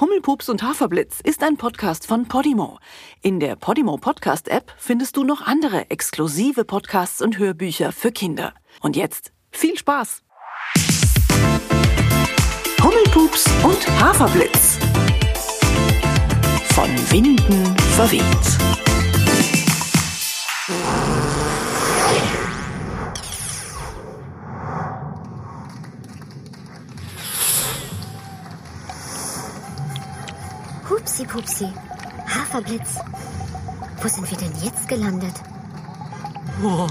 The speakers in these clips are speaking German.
Hummelpups und Haferblitz ist ein Podcast von Podimo. In der Podimo Podcast App findest du noch andere exklusive Podcasts und Hörbücher für Kinder. Und jetzt viel Spaß! Hummelpups und Haferblitz. Von Winden verweht. Hupsi Pupsi, Haferblitz. Wo sind wir denn jetzt gelandet? Boah,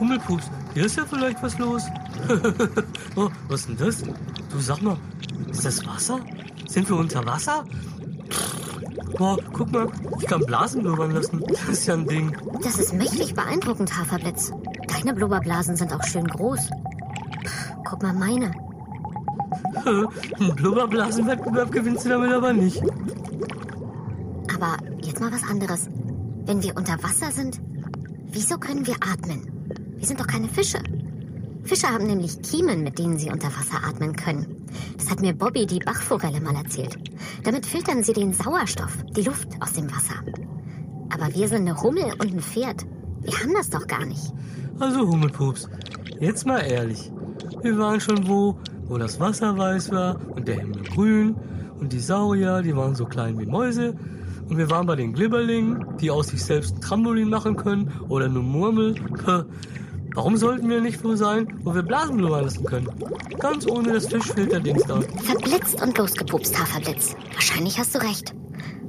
Hummelpups, hier ist ja vielleicht was los. oh, was ist denn das? Du sag mal, ist das Wasser? Sind wir unter Wasser? Boah, guck mal, ich kann Blasen blubbern lassen. Das ist ja ein Ding. Das ist mächtig beeindruckend, Haferblitz. Deine Blubberblasen sind auch schön groß. Pff, guck mal meine. Ein Blubberblasenwettbewerb gewinnst du damit aber nicht. Aber jetzt mal was anderes. Wenn wir unter Wasser sind, wieso können wir atmen? Wir sind doch keine Fische. Fische haben nämlich Kiemen, mit denen sie unter Wasser atmen können. Das hat mir Bobby, die Bachforelle, mal erzählt. Damit filtern sie den Sauerstoff, die Luft aus dem Wasser. Aber wir sind eine Hummel und ein Pferd. Wir haben das doch gar nicht. Also Hummelpups, jetzt mal ehrlich. Wir waren schon wo, wo das Wasser weiß war und der Himmel grün und die Saurier, die waren so klein wie Mäuse. Und wir waren bei den Glibberlingen, die aus sich selbst ein Trampolin machen können oder eine Murmel. Warum sollten wir nicht wo sein, wo wir Blasen blubbern lassen können? Ganz ohne das Fischfilterdings da. Verblitzt und losgepupst, Haferblitz. Wahrscheinlich hast du recht.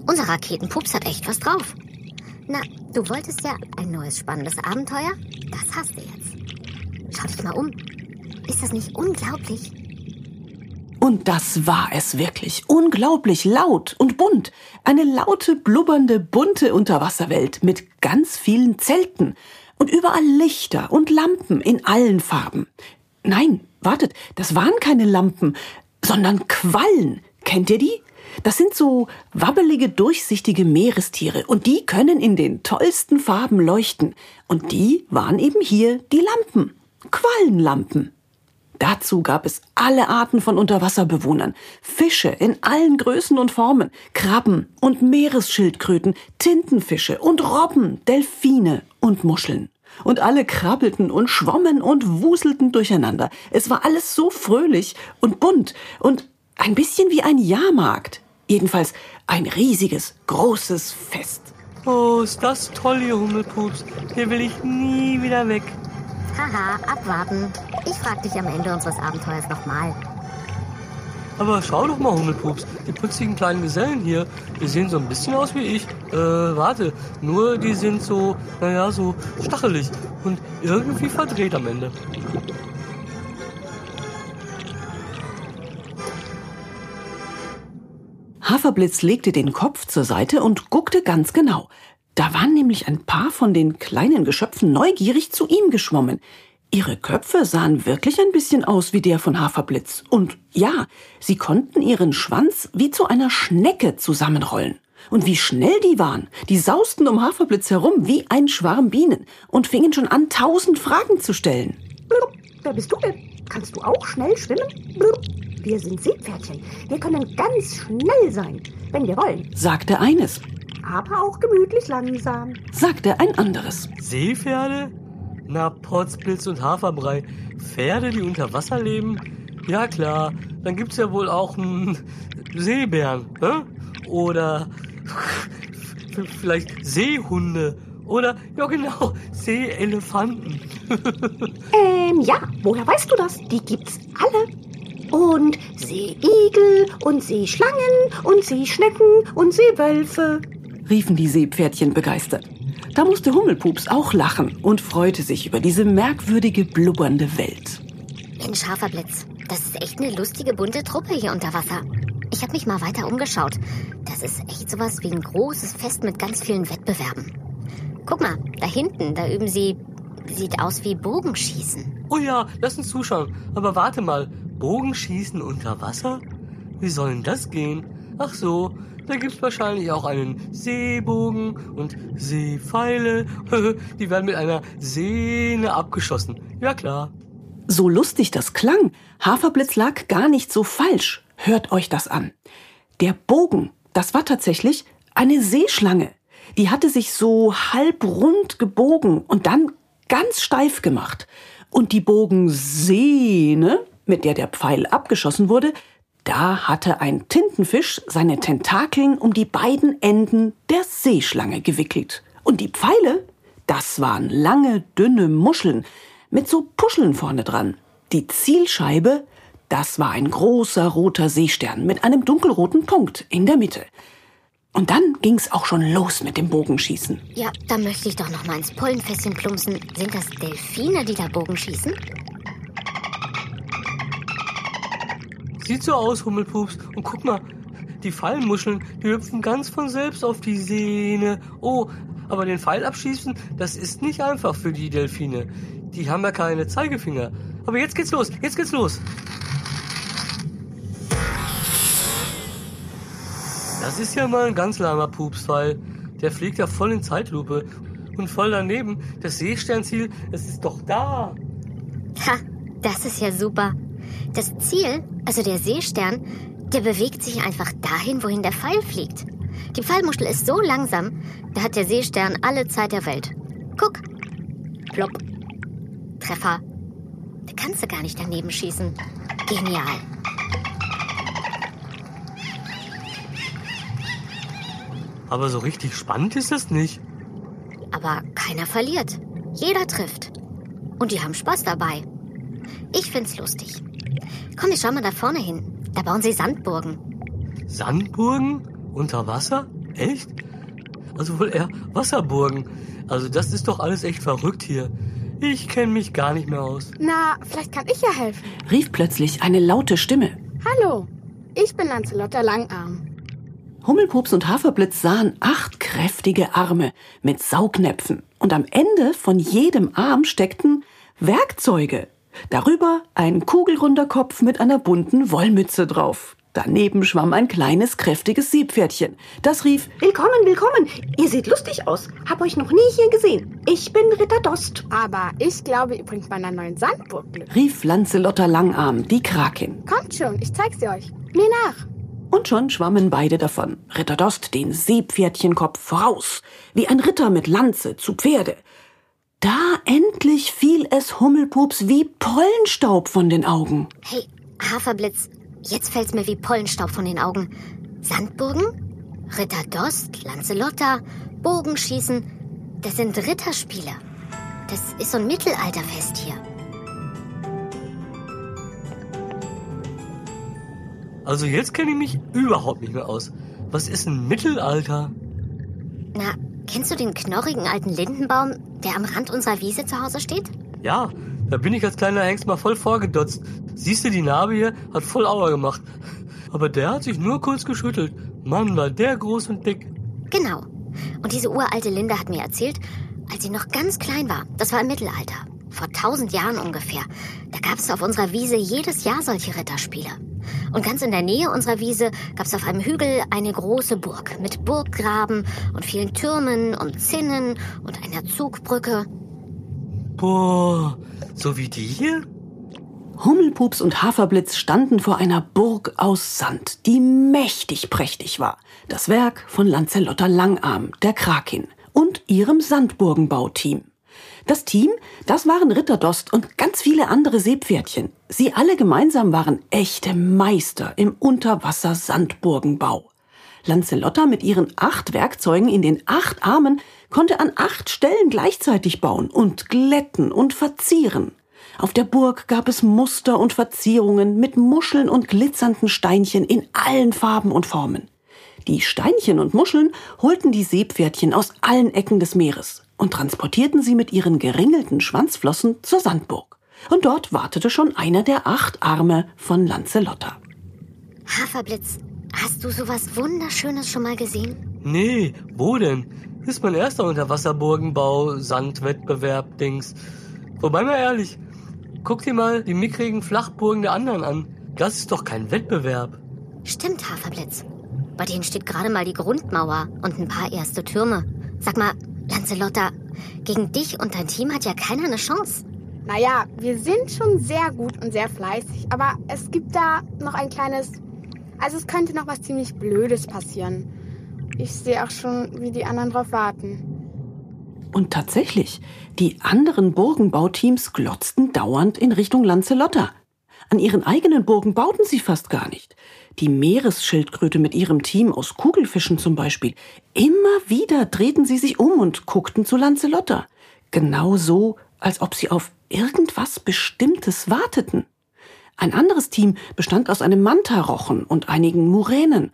Unser Raketenpups hat echt was drauf. Na, du wolltest ja ein neues spannendes Abenteuer? Das hast du jetzt. Schau dich mal um. Ist das nicht unglaublich? Und das war es wirklich. Unglaublich laut und bunt. Eine laute, blubbernde, bunte Unterwasserwelt mit ganz vielen Zelten. Und überall Lichter und Lampen in allen Farben. Nein, wartet, das waren keine Lampen, sondern Quallen. Kennt ihr die? Das sind so wabbelige, durchsichtige Meerestiere und die können in den tollsten Farben leuchten. Und die waren eben hier die Lampen. Quallenlampen. Dazu gab es alle Arten von Unterwasserbewohnern, Fische in allen Größen und Formen, Krabben und Meeresschildkröten, Tintenfische und Robben, Delfine und Muscheln. Und alle krabbelten und schwommen und wuselten durcheinander. Es war alles so fröhlich und bunt und ein bisschen wie ein Jahrmarkt. Jedenfalls ein riesiges, großes Fest. Oh, ist das toll, ihr Hummelpups. Hier will ich nie wieder weg. Haha, abwarten. Ich frag dich am Ende unseres Abenteuers nochmal. Aber schau doch mal, Hummelpups, die putzigen kleinen Gesellen hier, die sehen so ein bisschen aus wie ich. Äh, warte, nur die sind so, naja, so stachelig und irgendwie verdreht am Ende. Haferblitz legte den Kopf zur Seite und guckte ganz genau. Da waren nämlich ein paar von den kleinen Geschöpfen neugierig zu ihm geschwommen. Ihre Köpfe sahen wirklich ein bisschen aus wie der von Haferblitz. Und ja, sie konnten ihren Schwanz wie zu einer Schnecke zusammenrollen. Und wie schnell die waren. Die sausten um Haferblitz herum wie ein Schwarm Bienen und fingen schon an, tausend Fragen zu stellen. Blub, wer bist du denn? Kannst du auch schnell schwimmen? Blub. Wir sind Seepferdchen. Wir können ganz schnell sein, wenn wir wollen. sagte eines, Aber auch gemütlich langsam. sagte ein anderes. Seepferde? Na, Potzblitz und Haferbrei. Pferde, die unter Wasser leben? Ja klar, dann gibt's ja wohl auch einen Seebären, ne? Oder vielleicht Seehunde. Oder, ja genau, Seeelefanten. Ähm, ja, woher weißt du das? Die gibt's alle. Und Seeigel und Seeschlangen und Seeschnecken und Seewölfe. Riefen die Seepferdchen begeistert. Da musste Hummelpups auch lachen und freute sich über diese merkwürdige, blubbernde Welt. Mensch, Haferblitz, das ist echt eine lustige, bunte Truppe hier unter Wasser. Ich habe mich mal weiter umgeschaut. Das ist echt sowas wie ein großes Fest mit ganz vielen Wettbewerben. Guck mal, da hinten, da üben sie, sieht aus wie Bogenschießen. Oh ja, lass uns zuschauen. Aber warte mal, Bogenschießen unter Wasser? Wie soll denn das gehen? Ach so, da gibt's wahrscheinlich auch einen Seebogen und Seepfeile. Die werden mit einer Sehne abgeschossen. Ja klar. So lustig das klang, Haferblitz lag gar nicht so falsch. Hört euch das an. Der Bogen, das war tatsächlich eine Seeschlange. Die hatte sich so halb rund gebogen und dann ganz steif gemacht. Und die Bogensehne, mit der der Pfeil abgeschossen wurde, da hatte ein Tintenfisch seine Tentakeln um die beiden Enden der Seeschlange gewickelt. Und die Pfeile, das waren lange, dünne Muscheln mit so Puscheln vorne dran. Die Zielscheibe, das war ein großer roter Seestern mit einem dunkelroten Punkt in der Mitte. Und dann ging's auch schon los mit dem Bogenschießen. Ja, da möchte ich doch noch mal ins Pollenfässchen plumpsen. Sind das Delfine, die da Bogenschießen? Sieht so aus, Hummelpups. Und guck mal, die Fallmuscheln, die hüpfen ganz von selbst auf die Sehne. Oh, aber den Pfeil abschießen, das ist nicht einfach für die Delfine. Die haben ja keine Zeigefinger. Aber jetzt geht's los, jetzt geht's los. Das ist ja mal ein ganz lahmer Pupsfall. Der fliegt ja voll in Zeitlupe. Und voll daneben, das Seesternziel, es ist doch da. Ha, das ist ja super. Das Ziel, also der Seestern, der bewegt sich einfach dahin, wohin der Pfeil fliegt. Die Pfeilmuschel ist so langsam, da hat der Seestern alle Zeit der Welt. Guck. Plopp. Treffer. Da kannst du gar nicht daneben schießen. Genial. Aber so richtig spannend ist das nicht. Aber keiner verliert. Jeder trifft. Und die haben Spaß dabei. Ich find's lustig. Komm, wir schauen mal da vorne hin. Da bauen sie Sandburgen. Sandburgen? Unter Wasser? Echt? Also wohl eher Wasserburgen. Also das ist doch alles echt verrückt hier. Ich kenne mich gar nicht mehr aus. Na, vielleicht kann ich ja helfen. rief plötzlich eine laute Stimme. Hallo, ich bin Lancelotta Langarm. Hummelpups und Haferblitz sahen acht kräftige Arme mit Saugnäpfen. Und am Ende von jedem Arm steckten Werkzeuge. Darüber ein kugelrunder Kopf mit einer bunten Wollmütze drauf. Daneben schwamm ein kleines, kräftiges Seepferdchen. Das rief, Willkommen, willkommen. Ihr seht lustig aus. Hab euch noch nie hier gesehen. Ich bin Ritter Dost. Aber ich glaube, ihr bringt meiner neuen Sandburg Glück. rief Lancelotta Langarm, die Krakin. Kommt schon, ich zeig sie euch. Mir nach. Und schon schwammen beide davon. Ritter Dost den Seepferdchenkopf voraus, wie ein Ritter mit Lanze zu Pferde. Da endlich fiel es Hummelpups wie Pollenstaub von den Augen. Hey, Haferblitz, jetzt fällt's mir wie Pollenstaub von den Augen. Sandburgen? Ritter Dost, Lancelotta, Bogenschießen. Das sind Ritterspiele. Das ist so ein Mittelalterfest hier. Also jetzt kenne ich mich überhaupt nicht mehr aus. Was ist ein Mittelalter? Na, kennst du den knorrigen alten Lindenbaum, der am Rand unserer Wiese zu Hause steht? Ja, da bin ich als kleiner Hengst mal voll vorgedotzt. Siehst du, die Narbe hier hat voll Aua gemacht. Aber der hat sich nur kurz geschüttelt. Mann, war der groß und dick. Genau. Und diese uralte Linde hat mir erzählt, als sie noch ganz klein war, das war im Mittelalter, vor tausend Jahren ungefähr, da gab es auf unserer Wiese jedes Jahr solche Ritterspiele. Und ganz in der Nähe unserer Wiese gab es auf einem Hügel eine große Burg mit Burggraben und vielen Türmen und Zinnen und einer Zugbrücke. Boah, so wie die hier? Hummelpups und Haferblitz standen vor einer Burg aus Sand, die mächtig prächtig war. Das Werk von Lancelotta Langarm, der Krakin, und ihrem Sandburgenbauteam. Das Team, das waren Ritter Dost und ganz viele andere Seepferdchen. Sie alle gemeinsam waren echte Meister im Unterwasser-Sandburgenbau. Lancelotta mit ihren acht Werkzeugen in den acht Armen konnte an acht Stellen gleichzeitig bauen und glätten und verzieren. Auf der Burg gab es Muster und Verzierungen mit Muscheln und glitzernden Steinchen in allen Farben und Formen. Die Steinchen und Muscheln holten die Seepferdchen aus allen Ecken des Meeres und transportierten sie mit ihren geringelten Schwanzflossen zur Sandburg. Und dort wartete schon einer der acht Arme von Lancelotta. Haferblitz, hast du sowas Wunderschönes schon mal gesehen? Nee, wo denn? Ist mein erster Unterwasserburgenbau, Sandwettbewerb, Dings. Wobei mal ehrlich, guck dir mal die mickrigen Flachburgen der anderen an. Das ist doch kein Wettbewerb. Stimmt, Haferblitz. Bei denen steht gerade mal die Grundmauer und ein paar erste Türme. Sag mal, Lancelotta, gegen dich und dein Team hat ja keiner eine Chance. Naja, wir sind schon sehr gut und sehr fleißig, aber es gibt da noch ein kleines Also es könnte noch was ziemlich Blödes passieren. Ich sehe auch schon, wie die anderen drauf warten. Und tatsächlich, die anderen Burgenbauteams glotzten dauernd in Richtung Lancelotta. An ihren eigenen Burgen bauten sie fast gar nicht. Die Meeresschildkröte mit ihrem Team aus Kugelfischen zum Beispiel. Immer wieder drehten sie sich um und guckten zu Lancelotta. Genau so, als ob sie auf irgendwas Bestimmtes warteten. Ein anderes Team bestand aus einem Mantarochen und einigen Muränen.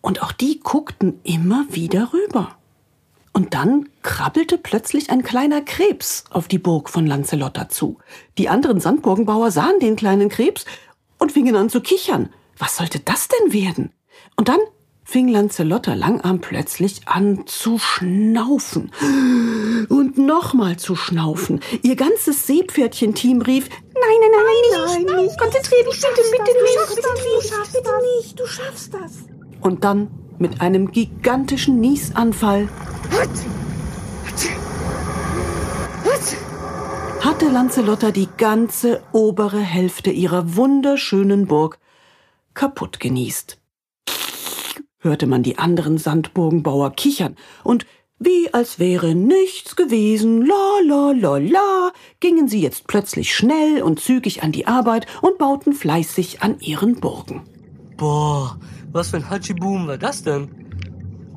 Und auch die guckten immer wieder rüber. Und dann krabbelte plötzlich ein kleiner Krebs auf die Burg von Lancelotta zu. Die anderen Sandburgenbauer sahen den kleinen Krebs und fingen an zu kichern. Was sollte das denn werden? Und dann fing Lancelotta Langarm plötzlich an zu schnaufen und nochmal zu schnaufen. Ihr ganzes Seepferdchen-Team rief, Nein, nein, nein, nein, nein, nicht. Konzentrier dich bitte, bitte, du nicht. schaffst bitte das, nicht, du schaffst bitte das. nicht. Du schaffst das. und dann mit einem gigantischen Niesanfall hatte Lancelotta die ganze obere Hälfte ihrer wunderschönen Burg kaputt genießt. Hörte man die anderen Sandburgenbauer kichern und wie als wäre nichts gewesen, la la la la, gingen sie jetzt plötzlich schnell und zügig an die Arbeit und bauten fleißig an ihren Burgen. Boah, was für ein Hatschiboom war das denn?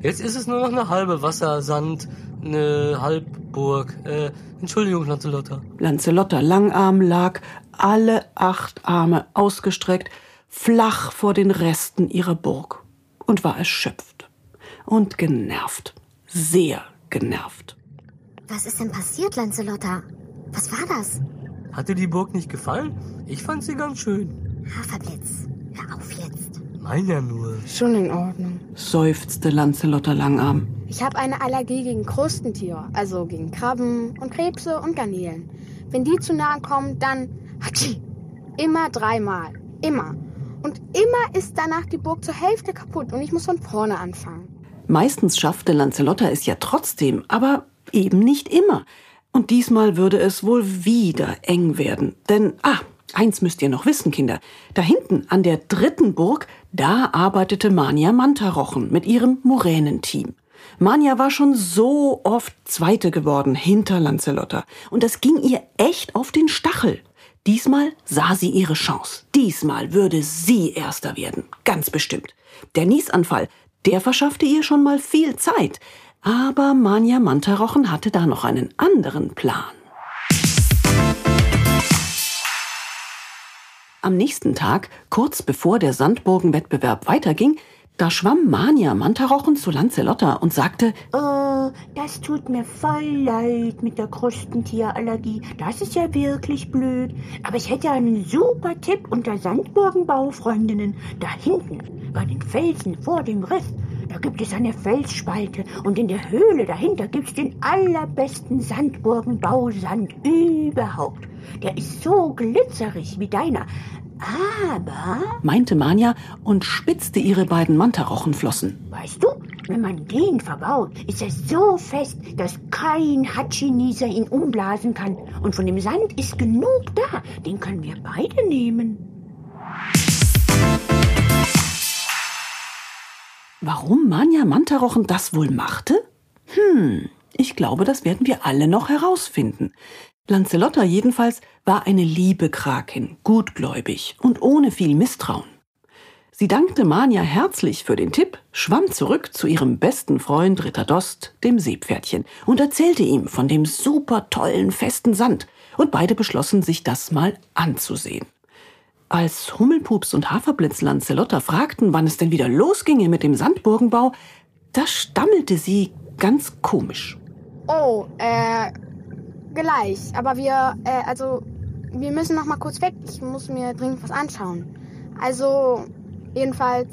Jetzt ist es nur noch eine halbe Wassersand, eine Halbburg. Äh, Entschuldigung, Lancelotta. Lancelotta Langarm lag, alle acht Arme ausgestreckt, flach vor den Resten ihrer Burg und war erschöpft und genervt, sehr genervt. Was ist denn passiert, Lancelotta? Was war das? Hat dir die Burg nicht gefallen? Ich fand sie ganz schön. Haferblitz, hör auf jetzt. Mein ja nur. Schon in Ordnung. seufzte Lancelotta Langarm. Ich habe eine Allergie gegen Krustentiere, also gegen Krabben und Krebse und Garnelen. Wenn die zu nahe kommen, dann Hatschi! Immer dreimal. Immer. Und immer ist danach die Burg zur Hälfte kaputt und ich muss von vorne anfangen. Meistens schaffte Lancelotta es ja trotzdem, aber eben nicht immer. Und diesmal würde es wohl wieder eng werden. Denn, ah, eins müsst ihr noch wissen, Kinder. Da hinten an der dritten Burg, da arbeitete Mania Mantarochen mit ihrem Moränenteam. Mania war schon so oft Zweite geworden hinter Lancelotta. Und das ging ihr echt auf den Stachel. Diesmal sah sie ihre Chance. Diesmal würde sie Erster werden. Ganz bestimmt. Der Niesanfall, der verschaffte ihr schon mal viel Zeit. Aber Manja Mantarochen hatte da noch einen anderen Plan. Am nächsten Tag, kurz bevor der Sandburgenwettbewerb weiterging, da schwamm Manja Mantarochen zu Lancelotta und sagte, Oh, das tut mir voll leid mit der Krustentierallergie. Das ist ja wirklich blöd. Aber ich hätte einen super Tipp unter Sandburgenbaufreundinnen. Da hinten, bei den Felsen vor dem Riff, da gibt es eine Felsspalte und in der Höhle dahinter gibt's den allerbesten Sandburgenbausand überhaupt. Der ist so glitzerig wie deiner. Aber meinte Manja und spitzte ihre beiden Mantarochenflossen. Weißt du, wenn man den verbaut, ist er so fest, dass kein Hatschinieser ihn umblasen kann. Und von dem Sand ist genug da. Den können wir beide nehmen. Warum Manja Mantarochen das wohl machte? Hm, ich glaube, das werden wir alle noch herausfinden. Lancelotta jedenfalls war eine liebe Krakin, gutgläubig und ohne viel Misstrauen. Sie dankte Manja herzlich für den Tipp, schwamm zurück zu ihrem besten Freund Ritter Dost, dem Seepferdchen, und erzählte ihm von dem super tollen festen Sand, und beide beschlossen, sich das mal anzusehen. Als Hummelpups und Haferblitz Lancelotta fragten, wann es denn wieder losginge mit dem Sandburgenbau, da stammelte sie ganz komisch. Oh, äh, gleich. Aber wir, äh, also, wir müssen noch mal kurz weg. Ich muss mir dringend was anschauen. Also, jedenfalls,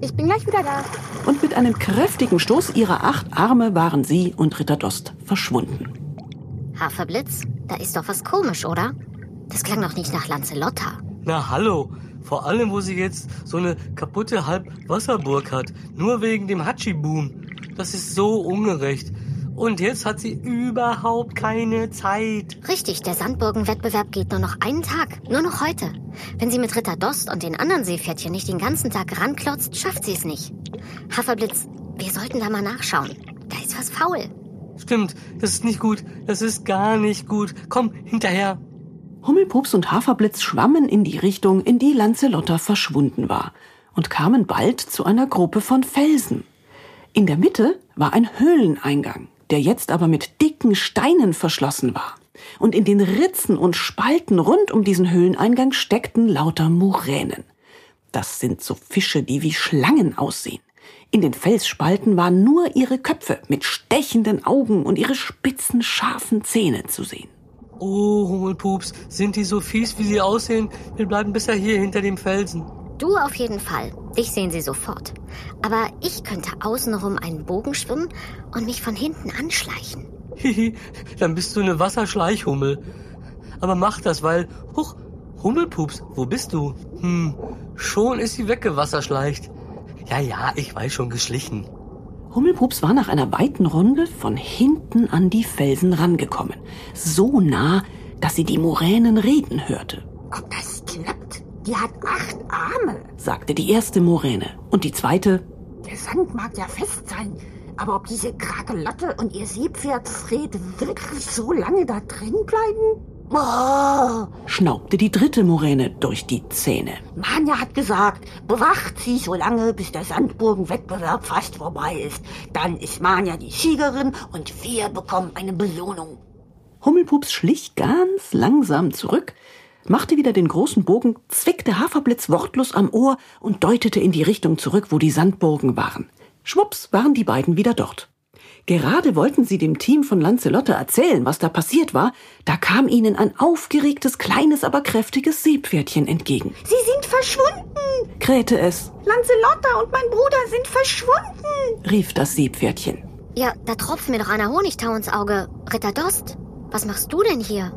ich bin gleich wieder da. Und mit einem kräftigen Stoß ihrer acht Arme waren sie und Ritter Dost verschwunden. Haferblitz, da ist doch was komisch, oder? Das klang doch nicht nach Lancelotta. Na hallo, vor allem wo sie jetzt so eine kaputte Halbwasserburg hat, nur wegen dem Hatschi-Boom. Das ist so ungerecht. Und jetzt hat sie überhaupt keine Zeit. Richtig, der Sandburgenwettbewerb geht nur noch einen Tag. Nur noch heute. Wenn sie mit Ritter Dost und den anderen Seepferdchen nicht den ganzen Tag ranklotzt, schafft sie es nicht. Haferblitz, wir sollten da mal nachschauen. Da ist was faul. Stimmt, das ist nicht gut. Das ist gar nicht gut. Komm, hinterher. Hummelpups und Haferblitz schwammen in die Richtung, in die Lancelotta verschwunden war und kamen bald zu einer Gruppe von Felsen. In der Mitte war ein Höhleneingang, der jetzt aber mit dicken Steinen verschlossen war. Und in den Ritzen und Spalten rund um diesen Höhleneingang steckten lauter Muränen. Das sind so Fische, die wie Schlangen aussehen. In den Felsspalten waren nur ihre Köpfe mit stechenden Augen und ihre spitzen, scharfen Zähne zu sehen. Oh, Hummelpups, sind die so fies, wie sie aussehen? Wir bleiben bisher hier hinter dem Felsen. Du auf jeden Fall. Dich sehen sie sofort. Aber ich könnte außenrum einen Bogen schwimmen und mich von hinten anschleichen. Hihi, dann bist du eine Wasserschleichhummel. Aber mach das, weil... Huch, Hummelpups, wo bist du? Hm, schon ist sie weggewasserschleicht. Ja, ja, ich weiß schon geschlichen. Hummelpups war nach einer weiten Runde von hinten an die Felsen rangekommen. So nah, dass sie die Moränen reden hörte. Ob das? Die hat acht Arme. sagte die erste Moräne. Und die zweite, Der Sand mag ja fest sein, aber ob diese Krakelotte und ihr Seepferd Fred wirklich so lange da drin bleiben? Oh, schnaubte die dritte Moräne durch die Zähne. Manja hat gesagt, bewacht sie so lange, bis der Sandburgenwettbewerb fast vorbei ist. Dann ist Manja die Siegerin und wir bekommen eine Belohnung. Hummelpups schlich ganz langsam zurück, machte wieder den großen Bogen, zwickte Haferblitz wortlos am Ohr und deutete in die Richtung zurück, wo die Sandburgen waren. Schwupps waren die beiden wieder dort. Gerade wollten sie dem Team von Lancelotte erzählen, was da passiert war, da kam ihnen ein aufgeregtes, kleines, aber kräftiges Seepferdchen entgegen. Sie sind verschwunden. Krähte es, Lancelotta und mein Bruder sind verschwunden. rief das Seepferdchen. Ja, da tropft mir doch einer Honigtau ins Auge. Ritter Dost, was machst du denn hier?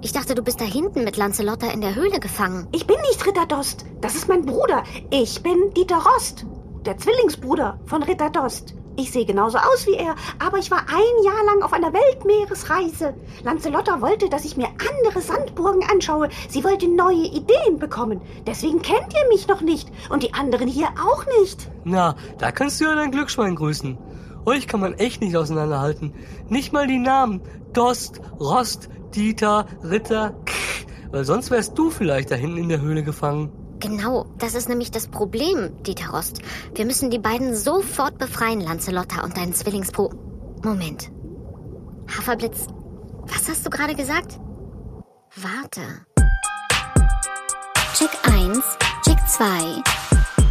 Ich dachte, du bist da hinten mit Lancelotta in der Höhle gefangen. Ich bin nicht Ritter Dost. Das ist mein Bruder. Ich bin Dieter Rost, der Zwillingsbruder von Ritter Dost. Ich sehe genauso aus wie er, aber ich war ein Jahr lang auf einer Weltmeeresreise. Lancelotta wollte, dass ich mir andere Sandburgen anschaue. Sie wollte neue Ideen bekommen. Deswegen kennt ihr mich noch nicht und die anderen hier auch nicht. Na, da kannst du ja dein Glücksschwein grüßen. Euch kann man echt nicht auseinanderhalten. Nicht mal die Namen. Dost, Rost, Dieter, Ritter. Weil sonst wärst du vielleicht da hinten in der Höhle gefangen. Genau, das ist nämlich das Problem, Dieter Rost. Wir müssen die beiden sofort befreien, Lancelotta und deinen Zwillingsbruder. Moment. Haferblitz, was hast du gerade gesagt? Warte. Check 1, Check 2.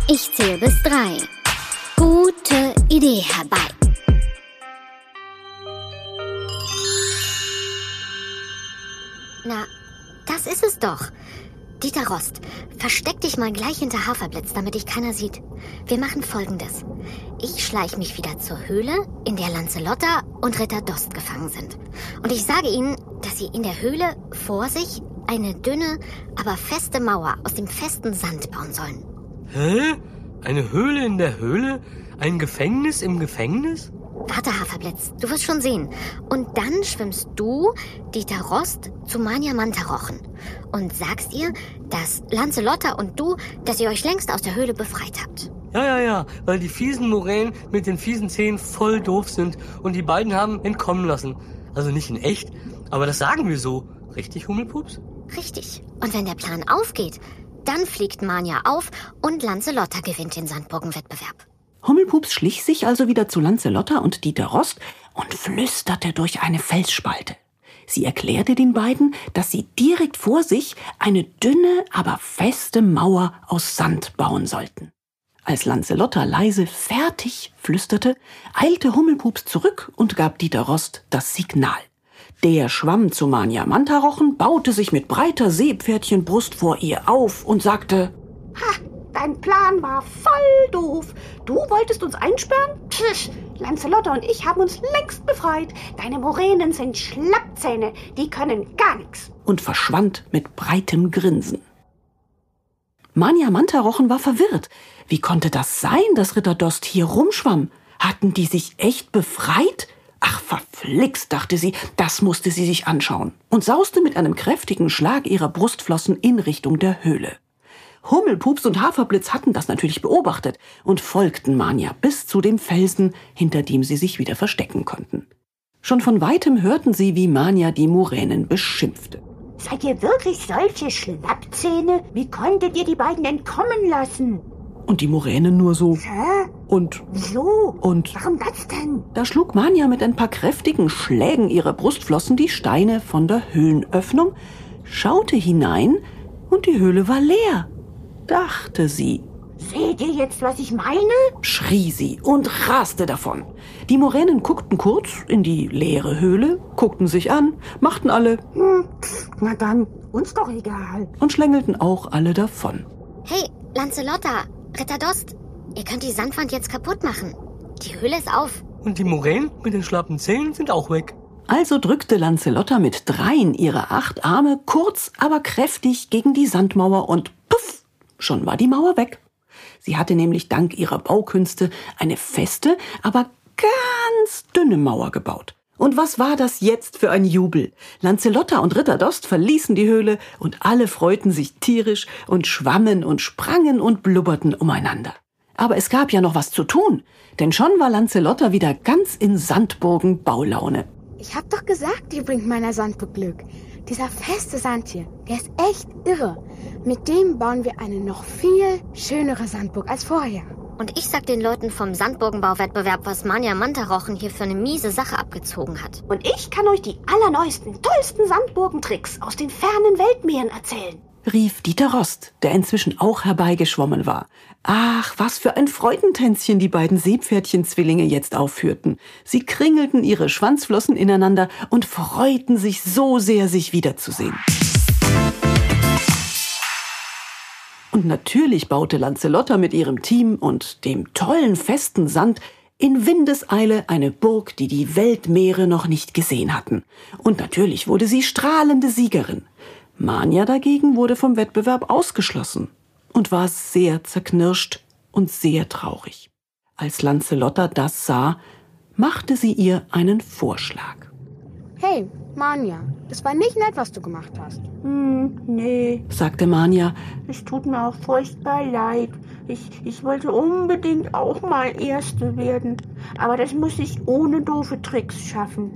Ich zähle bis 3. Gute Idee herbei. Na, das ist es doch. Dieter Rost, versteck dich mal gleich hinter Haferblitz, damit dich keiner sieht. Wir machen folgendes. Ich schleich mich wieder zur Höhle, in der Lancelotta und Ritter Dost gefangen sind. Und ich sage ihnen, dass sie in der Höhle vor sich eine dünne, aber feste Mauer aus dem festen Sand bauen sollen. Hä? Eine Höhle in der Höhle? Ein Gefängnis im Gefängnis? Warte, Haferblitz, du wirst schon sehen. Und dann schwimmst du, Dieter Rost, zu Manja Mantarochen und sagst ihr, dass Lancelotta und du, dass ihr euch längst aus der Höhle befreit habt. Ja, ja, ja, weil die fiesen Moränen mit den fiesen Zähnen voll doof sind und die beiden haben entkommen lassen. Also nicht in echt, aber das sagen wir so. Richtig, Hummelpups? Richtig. Und wenn der Plan aufgeht, dann fliegt Manja auf und Lancelotta gewinnt den Sandburgenwettbewerb. Hummelpups schlich sich also wieder zu Lancelotta und Dieter Rost und flüsterte durch eine Felsspalte. Sie erklärte den beiden, dass sie direkt vor sich eine dünne, aber feste Mauer aus Sand bauen sollten. Als Lancelotta leise fertig flüsterte, eilte Hummelpups zurück und gab Dieter Rost das Signal. Der schwamm zu Manja Mantarochen, baute sich mit breiter Seepferdchenbrust vor ihr auf und sagte, Ha, dein Plan war voll doof. Du wolltest uns einsperren? Psch, Lancelotta und ich haben uns längst befreit. Deine Moränen sind Schlappzähne, die können gar nichts. und verschwand mit breitem Grinsen. Manja Mantarochen war verwirrt. Wie konnte das sein, dass Ritter Dost hier rumschwamm? Hatten die sich echt befreit? Ach verflixt, dachte sie, das musste sie sich anschauen und sauste mit einem kräftigen Schlag ihrer Brustflossen in Richtung der Höhle. Hummelpups und Haferblitz hatten das natürlich beobachtet und folgten Manja bis zu dem Felsen, hinter dem sie sich wieder verstecken konnten. Schon von weitem hörten sie, wie Manja die Muränen beschimpfte. Seid ihr wirklich solche Schlappzähne? Wie konntet ihr die beiden entkommen lassen? Und die Muränen nur so. Hä? Und, Wieso? und. Warum das denn? Da schlug Manja mit ein paar kräftigen Schlägen ihrer Brustflossen die Steine von der Höhlenöffnung, schaute hinein und die Höhle war leer, dachte sie. Seht ihr jetzt, was ich meine? schrie sie und raste davon. Die Moränen guckten kurz in die leere Höhle, guckten sich an, machten alle Hm, na dann, uns doch egal. und schlängelten auch alle davon. Hey, Lancelotta, Ritter Dost, ihr könnt die Sandwand jetzt kaputt machen. Die Höhle ist auf. Und die Muränen mit den schlappen Zähnen sind auch weg. Also drückte Lancelotta mit dreien ihrer acht Arme kurz, aber kräftig gegen die Sandmauer und schon war die Mauer weg. Sie hatte nämlich dank ihrer Baukünste eine feste, aber ganz dünne Mauer gebaut. Und was war das jetzt für ein Jubel? Lancelotta und Ritter Dost verließen die Höhle und alle freuten sich tierisch und schwammen und sprangen und blubberten umeinander. Aber es gab ja noch was zu tun, denn schon war Lancelotta wieder ganz in Sandburgen Baulaune. Ich hab doch gesagt, ihr bringt meiner Sandburg Glück. Dieser feste Sand hier, der ist echt irre. Mit dem bauen wir eine noch viel schönere Sandburg als vorher. Und ich sag den Leuten vom Sandburgenbauwettbewerb, was Manja Mantarochen hier für eine miese Sache abgezogen hat. Und ich kann euch die allerneuesten, tollsten Sandburgentricks aus den fernen Weltmeeren erzählen. Rief Dieter Rost, der inzwischen auch herbeigeschwommen war. Ach, was für ein Freudentänzchen die beiden Seepferdchen-Zwillinge jetzt aufführten. Sie kringelten ihre Schwanzflossen ineinander und freuten sich so sehr, sich wiederzusehen. Und natürlich baute Lancelotta mit ihrem Team und dem tollen festen Sand in Windeseile eine Burg, die die Weltmeere noch nicht gesehen hatten. Und natürlich wurde sie strahlende Siegerin. Manja dagegen wurde vom Wettbewerb ausgeschlossen und war sehr zerknirscht und sehr traurig. Als Lancelotta das sah, machte sie ihr einen Vorschlag. Hey, Manja, das war nicht nett, was du gemacht hast. Hm, nee, sagte Manja, es tut mir auch furchtbar leid. Ich, ich wollte unbedingt auch mal Erste werden. Aber das muss ich ohne doofe Tricks schaffen.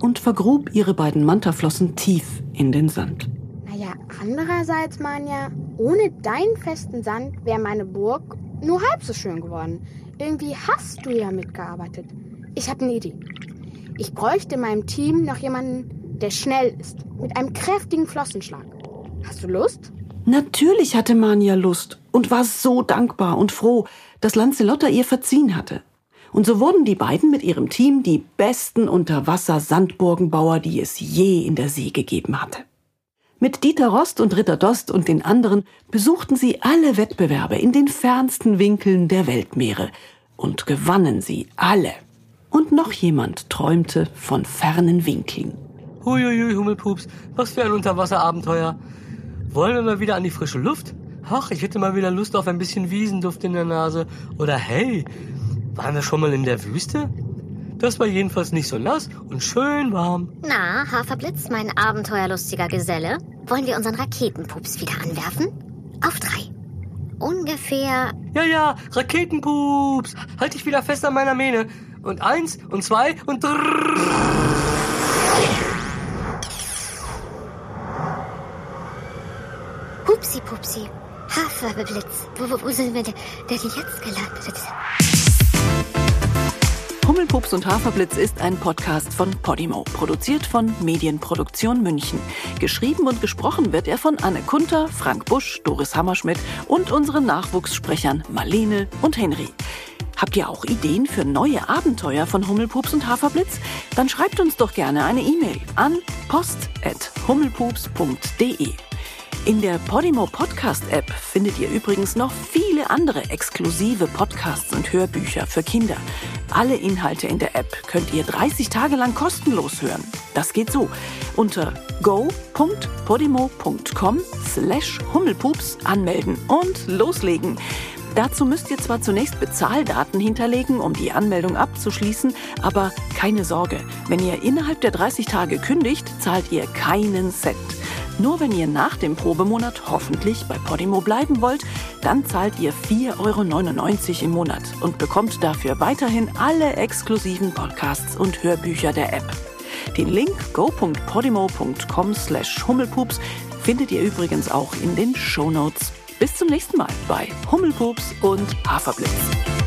und vergrub ihre beiden Mantaflossen tief in den Sand. Naja, andererseits, Manja, ohne deinen festen Sand wäre meine Burg nur halb so schön geworden. Irgendwie hast du ja mitgearbeitet. Ich habe eine Idee. Ich bräuchte in meinem Team noch jemanden, der schnell ist, mit einem kräftigen Flossenschlag. Hast du Lust? Natürlich hatte Manja Lust und war so dankbar und froh, dass Lancelotta ihr verziehen hatte. Und so wurden die beiden mit ihrem Team die besten Unterwasser-Sandburgenbauer, die es je in der See gegeben hatte. Mit Dieter Rost und Ritter Dost und den anderen besuchten sie alle Wettbewerbe in den fernsten Winkeln der Weltmeere und gewannen sie alle. Und noch jemand träumte von fernen Winkeln. Huiuiui, Hummelpups, was für ein Unterwasserabenteuer. Wollen wir mal wieder an die frische Luft? Ach, ich hätte mal wieder Lust auf ein bisschen Wiesenduft in der Nase. Oder hey, waren wir schon mal in der Wüste? Das war jedenfalls nicht so nass und schön warm. Na, Haferblitz, mein abenteuerlustiger Geselle, wollen wir unseren Raketenpups wieder anwerfen? Auf drei. Ungefähr. Ja, ja, Raketenpups. Halt dich wieder fest an meiner Mähne. Und eins und zwei und drrrr. Pupsi, Pupsi. Haferblitz. Wo, wo, wo sind wir denn, denn jetzt gelandet? Hummelpups und Haferblitz ist ein Podcast von Podimo, produziert von Medienproduktion München. Geschrieben und gesprochen wird er von Anne Kunter, Frank Busch, Doris Hammerschmidt und unseren Nachwuchssprechern Marlene und Henry. Habt ihr auch Ideen für neue Abenteuer von Hummelpups und Haferblitz? Dann schreibt uns doch gerne eine E-Mail an post.hummelpups.de. In der Podimo Podcast App findet ihr übrigens noch viele andere exklusive Podcasts und Hörbücher für Kinder. Alle Inhalte in der App könnt ihr 30 Tage lang kostenlos hören. Das geht so. Unter go.podimo.com slash Hummelpups anmelden und loslegen. Dazu müsst ihr zwar zunächst Bezahldaten hinterlegen, um die Anmeldung abzuschließen, aber keine Sorge, wenn ihr innerhalb der 30 Tage kündigt, zahlt ihr keinen Cent. Nur wenn ihr nach dem Probemonat hoffentlich bei Podimo bleiben wollt, dann zahlt ihr 4,99 Euro im Monat und bekommt dafür weiterhin alle exklusiven Podcasts und Hörbücher der App. Den Link go.podimo.com slash hummelpups findet ihr übrigens auch in den Show Notes. Bis zum nächsten Mal bei Hummelpups und Haferblitz.